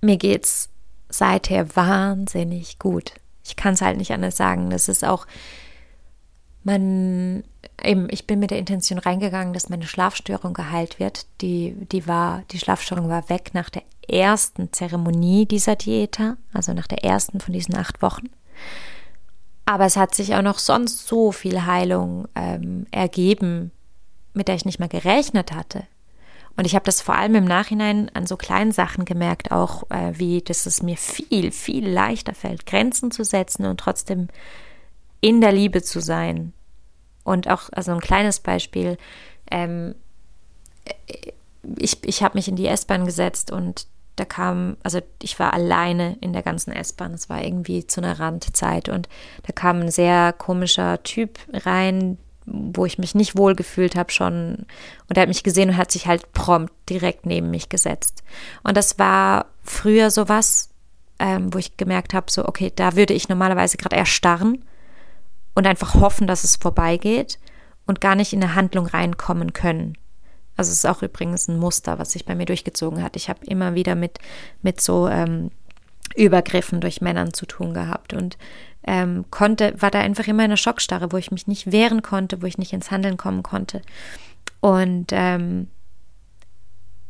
mir geht's seither wahnsinnig gut. Ich kann es halt nicht anders sagen. Das ist auch, man, eben, ich bin mit der Intention reingegangen, dass meine Schlafstörung geheilt wird. Die, die war, die Schlafstörung war weg nach der ersten Zeremonie dieser Diäta, also nach der ersten von diesen acht Wochen. Aber es hat sich auch noch sonst so viel Heilung ähm, ergeben, mit der ich nicht mal gerechnet hatte. Und ich habe das vor allem im Nachhinein an so kleinen Sachen gemerkt, auch äh, wie, dass es mir viel, viel leichter fällt, Grenzen zu setzen und trotzdem in der Liebe zu sein. Und auch, also ein kleines Beispiel, ähm, ich, ich habe mich in die S-Bahn gesetzt und da kam, also ich war alleine in der ganzen S-Bahn. Es war irgendwie zu einer Randzeit und da kam ein sehr komischer Typ rein, wo ich mich nicht wohl gefühlt habe schon. Und er hat mich gesehen und hat sich halt prompt direkt neben mich gesetzt. Und das war früher sowas, ähm, wo ich gemerkt habe, so, okay, da würde ich normalerweise gerade erstarren und einfach hoffen, dass es vorbeigeht und gar nicht in eine Handlung reinkommen können. Also es ist auch übrigens ein Muster, was sich bei mir durchgezogen hat. Ich habe immer wieder mit, mit so ähm, Übergriffen durch Männern zu tun gehabt und ähm, konnte, war da einfach immer in einer Schockstarre, wo ich mich nicht wehren konnte, wo ich nicht ins Handeln kommen konnte. Und ähm,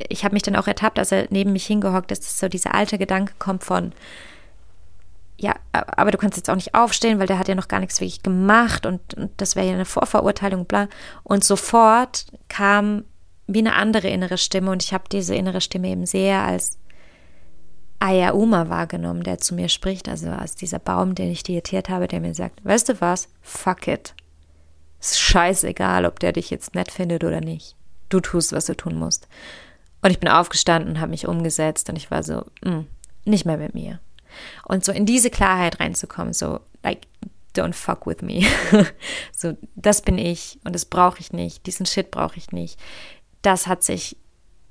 ich habe mich dann auch ertappt, als er neben mich hingehockt ist, dass so dieser alte Gedanke kommt von, ja, aber du kannst jetzt auch nicht aufstehen, weil der hat ja noch gar nichts wirklich gemacht und, und das wäre ja eine Vorverurteilung, bla. Und sofort kam wie eine andere innere Stimme und ich habe diese innere Stimme eben sehr als Ayauma wahrgenommen, der zu mir spricht, also als dieser Baum, den ich diätiert habe, der mir sagt, weißt du was, fuck it. Ist scheißegal, ob der dich jetzt nett findet oder nicht. Du tust, was du tun musst. Und ich bin aufgestanden, habe mich umgesetzt und ich war so, mm, nicht mehr mit mir. Und so in diese Klarheit reinzukommen, so, like, don't fuck with me. so, das bin ich und das brauche ich nicht, diesen Shit brauche ich nicht. Das hat sich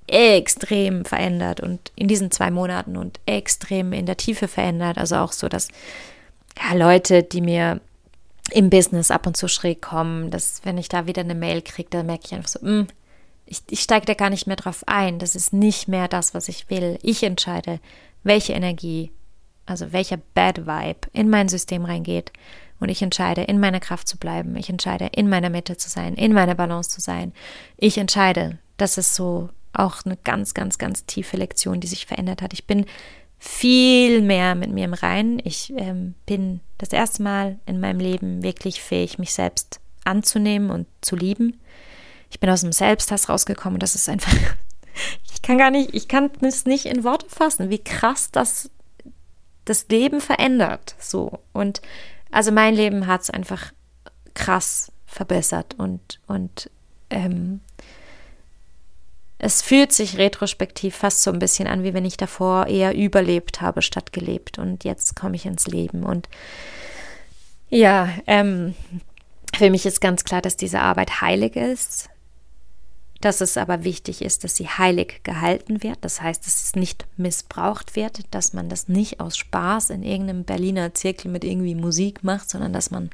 extrem verändert und in diesen zwei Monaten und extrem in der Tiefe verändert. Also auch so, dass ja, Leute, die mir im Business ab und zu schräg kommen, dass wenn ich da wieder eine Mail kriege, dann merke ich einfach so, mh, hm, ich, ich steige da gar nicht mehr drauf ein. Das ist nicht mehr das, was ich will. Ich entscheide, welche Energie, also welcher Bad Vibe in mein System reingeht. Und ich entscheide, in meiner Kraft zu bleiben. Ich entscheide, in meiner Mitte zu sein, in meiner Balance zu sein. Ich entscheide. Das ist so auch eine ganz, ganz, ganz tiefe Lektion, die sich verändert hat. Ich bin viel mehr mit mir im Reinen. Ich ähm, bin das erste Mal in meinem Leben wirklich fähig, mich selbst anzunehmen und zu lieben. Ich bin aus dem Selbsthass rausgekommen das ist einfach, ich kann gar nicht, ich kann es nicht in Worte fassen, wie krass das das Leben verändert. So. Und also mein Leben hat es einfach krass verbessert und, und ähm, es fühlt sich retrospektiv fast so ein bisschen an, wie wenn ich davor eher überlebt habe statt gelebt. Und jetzt komme ich ins Leben. Und ja, ähm, für mich ist ganz klar, dass diese Arbeit heilig ist. Dass es aber wichtig ist, dass sie heilig gehalten wird. Das heißt, dass es nicht missbraucht wird, dass man das nicht aus Spaß in irgendeinem Berliner Zirkel mit irgendwie Musik macht, sondern dass man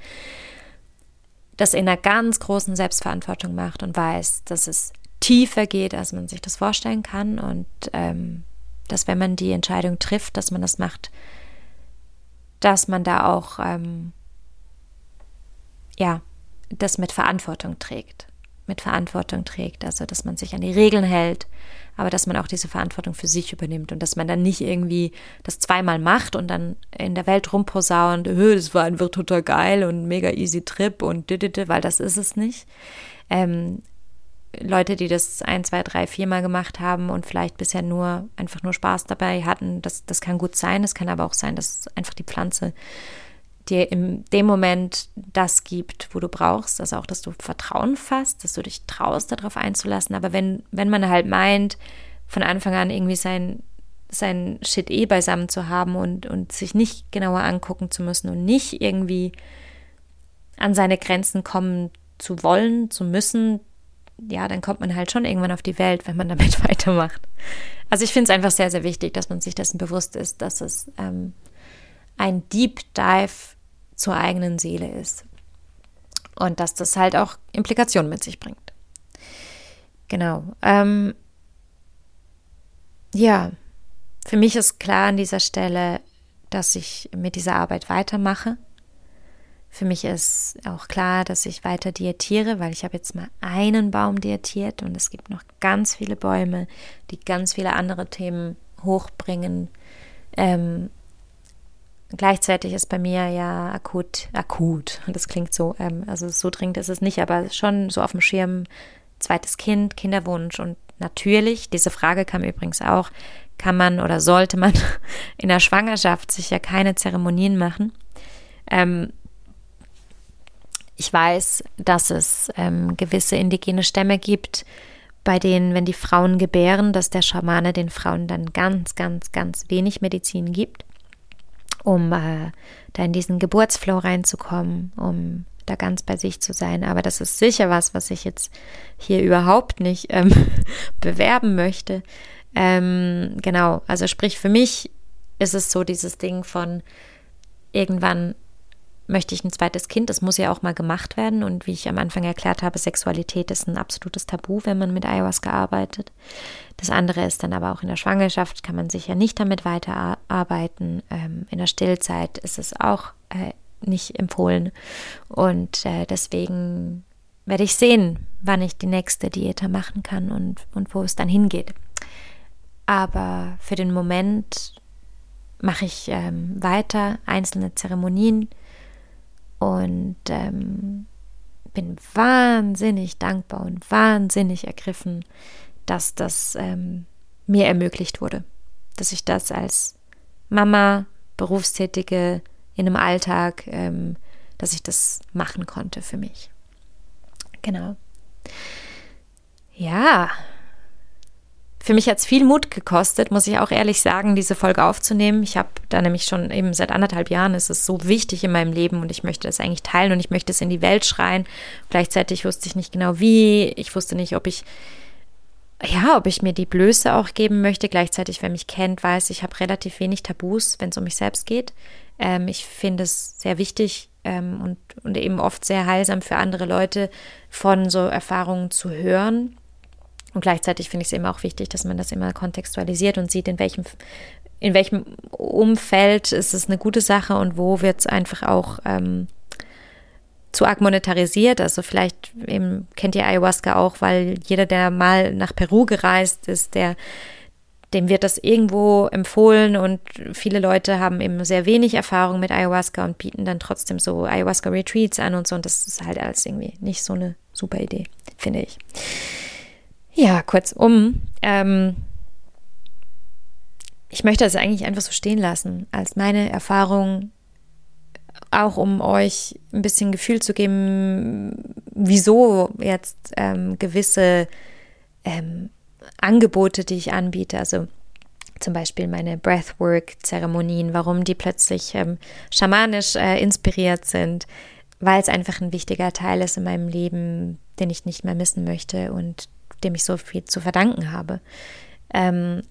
das in einer ganz großen Selbstverantwortung macht und weiß, dass es tiefer geht, als man sich das vorstellen kann. Und ähm, dass wenn man die Entscheidung trifft, dass man das macht dass man da auch, ähm, ja, das mit Verantwortung trägt. Mit Verantwortung trägt, also dass man sich an die Regeln hält, aber dass man auch diese Verantwortung für sich übernimmt und dass man dann nicht irgendwie das zweimal macht und dann in der Welt rumposaunt, das war einfach total geil und mega easy Trip und weil das ist es nicht. Ähm, Leute, die das ein, zwei, drei, viermal gemacht haben und vielleicht bisher nur einfach nur Spaß dabei hatten, das, das kann gut sein. Es kann aber auch sein, dass einfach die Pflanze dir in dem Moment das gibt, wo du brauchst. Also auch, dass du Vertrauen fasst, dass du dich traust, darauf einzulassen. Aber wenn, wenn man halt meint, von Anfang an irgendwie sein, sein Shit eh beisammen zu haben und, und sich nicht genauer angucken zu müssen und nicht irgendwie an seine Grenzen kommen zu wollen, zu müssen, ja, dann kommt man halt schon irgendwann auf die Welt, wenn man damit weitermacht. Also ich finde es einfach sehr, sehr wichtig, dass man sich dessen bewusst ist, dass es ähm, ein Deep Dive zur eigenen Seele ist. Und dass das halt auch Implikationen mit sich bringt. Genau. Ähm, ja, für mich ist klar an dieser Stelle, dass ich mit dieser Arbeit weitermache für mich ist auch klar, dass ich weiter diätiere, weil ich habe jetzt mal einen Baum diätiert und es gibt noch ganz viele Bäume, die ganz viele andere Themen hochbringen. Ähm, gleichzeitig ist bei mir ja akut, akut, das klingt so, ähm, also so dringend ist es nicht, aber schon so auf dem Schirm, zweites Kind, Kinderwunsch und natürlich, diese Frage kam übrigens auch, kann man oder sollte man in der Schwangerschaft sich ja keine Zeremonien machen. Ähm, ich weiß, dass es ähm, gewisse indigene Stämme gibt, bei denen, wenn die Frauen gebären, dass der Schamane den Frauen dann ganz, ganz, ganz wenig Medizin gibt, um äh, da in diesen Geburtsflow reinzukommen, um da ganz bei sich zu sein. Aber das ist sicher was, was ich jetzt hier überhaupt nicht ähm, bewerben möchte. Ähm, genau, also sprich, für mich ist es so dieses Ding von irgendwann möchte ich ein zweites Kind. Das muss ja auch mal gemacht werden. Und wie ich am Anfang erklärt habe, Sexualität ist ein absolutes Tabu, wenn man mit Ayahuasca arbeitet. Das andere ist dann aber auch in der Schwangerschaft, kann man sicher nicht damit weiterarbeiten. Ähm, in der Stillzeit ist es auch äh, nicht empfohlen. Und äh, deswegen werde ich sehen, wann ich die nächste Diäte machen kann und, und wo es dann hingeht. Aber für den Moment mache ich ähm, weiter einzelne Zeremonien und ähm, bin wahnsinnig dankbar und wahnsinnig ergriffen, dass das ähm, mir ermöglicht wurde, dass ich das als Mama, Berufstätige in einem Alltag, ähm, dass ich das machen konnte für mich. Genau. Ja, für mich hat es viel Mut gekostet, muss ich auch ehrlich sagen, diese Folge aufzunehmen. Ich habe da nämlich schon eben seit anderthalb Jahren ist es so wichtig in meinem Leben und ich möchte es eigentlich teilen und ich möchte es in die Welt schreien. Gleichzeitig wusste ich nicht genau wie. Ich wusste nicht, ob ich ja, ob ich mir die Blöße auch geben möchte. Gleichzeitig, wer mich kennt, weiß, ich habe relativ wenig Tabus, wenn es um mich selbst geht. Ähm, ich finde es sehr wichtig ähm, und, und eben oft sehr heilsam für andere Leute, von so Erfahrungen zu hören und gleichzeitig finde ich es eben auch wichtig, dass man das immer kontextualisiert und sieht, in welchem, in welchem Umfeld ist es eine gute Sache und wo wird es einfach auch ähm, zu arg monetarisiert. Also vielleicht eben kennt ihr Ayahuasca auch, weil jeder, der mal nach Peru gereist ist, der dem wird das irgendwo empfohlen und viele Leute haben eben sehr wenig Erfahrung mit Ayahuasca und bieten dann trotzdem so Ayahuasca-Retreats an und so. Und das ist halt alles irgendwie nicht so eine super Idee, finde ich. Ja, kurzum, ähm, ich möchte das eigentlich einfach so stehen lassen, als meine Erfahrung, auch um euch ein bisschen Gefühl zu geben, wieso jetzt ähm, gewisse ähm, Angebote, die ich anbiete, also zum Beispiel meine Breathwork-Zeremonien, warum die plötzlich ähm, schamanisch äh, inspiriert sind, weil es einfach ein wichtiger Teil ist in meinem Leben, den ich nicht mehr missen möchte und dem ich so viel zu verdanken habe. Ähm,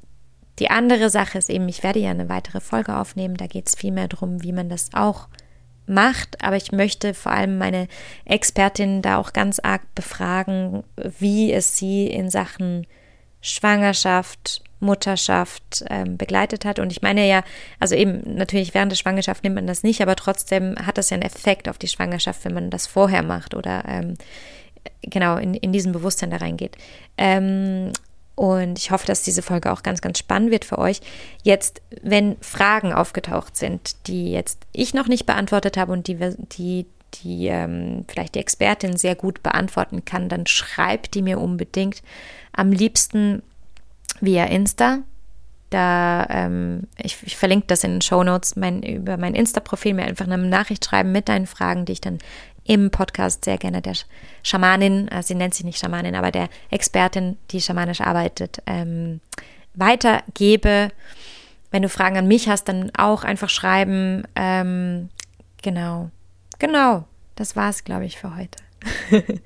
die andere Sache ist eben, ich werde ja eine weitere Folge aufnehmen, da geht es viel mehr darum, wie man das auch macht, aber ich möchte vor allem meine Expertin da auch ganz arg befragen, wie es sie in Sachen Schwangerschaft, Mutterschaft ähm, begleitet hat. Und ich meine ja, also eben natürlich während der Schwangerschaft nimmt man das nicht, aber trotzdem hat das ja einen Effekt auf die Schwangerschaft, wenn man das vorher macht oder ähm, genau in, in diesem Bewusstsein da reingeht. Ähm, und ich hoffe, dass diese Folge auch ganz, ganz spannend wird für euch. Jetzt, wenn Fragen aufgetaucht sind, die jetzt ich noch nicht beantwortet habe und die, die, die ähm, vielleicht die Expertin sehr gut beantworten kann, dann schreibt die mir unbedingt. Am liebsten via Insta. Da, ähm, ich, ich, verlinke das in den Show Notes, mein, über mein Insta-Profil mir einfach eine Nachricht schreiben mit deinen Fragen, die ich dann im Podcast sehr gerne der Schamanin, also sie nennt sich nicht Schamanin, aber der Expertin, die schamanisch arbeitet, ähm, weitergebe. Wenn du Fragen an mich hast, dann auch einfach schreiben. Ähm, genau, genau, das war es, glaube ich, für heute.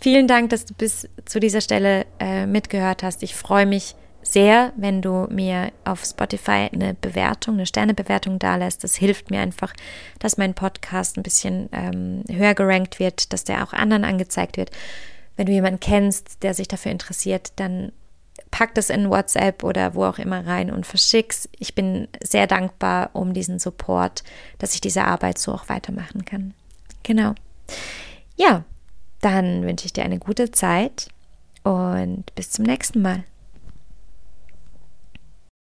Vielen Dank, dass du bis zu dieser Stelle äh, mitgehört hast. Ich freue mich sehr, wenn du mir auf Spotify eine Bewertung, eine Sternebewertung dalässt. Das hilft mir einfach, dass mein Podcast ein bisschen ähm, höher gerankt wird, dass der auch anderen angezeigt wird. Wenn du jemanden kennst, der sich dafür interessiert, dann pack das in WhatsApp oder wo auch immer rein und verschick's. Ich bin sehr dankbar um diesen Support, dass ich diese Arbeit so auch weitermachen kann. Genau. Ja, dann wünsche ich dir eine gute Zeit und bis zum nächsten Mal.